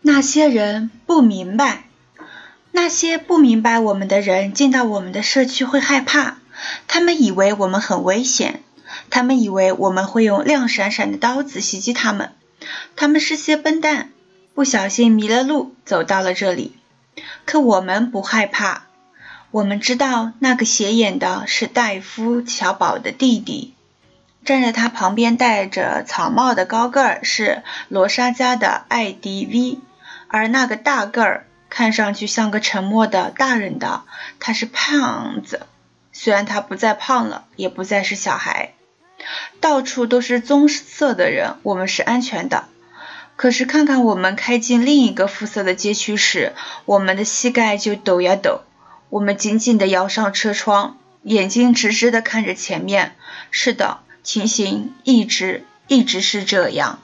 那些人不明白，那些不明白我们的人进到我们的社区会害怕，他们以为我们很危险，他们以为我们会用亮闪闪的刀子袭击他们，他们是些笨蛋，不小心迷了路，走到了这里。可我们不害怕，我们知道那个斜眼的是戴夫·乔宝的弟弟。站在他旁边戴着草帽的高个儿是罗莎家的艾迪 ·V，而那个大个儿看上去像个沉默的大人的，他是胖子。虽然他不再胖了，也不再是小孩。到处都是棕色的人，我们是安全的。可是看看我们开进另一个肤色的街区时，我们的膝盖就抖呀抖。我们紧紧地摇上车窗，眼睛直直地看着前面。是的。情形一直一直是这样。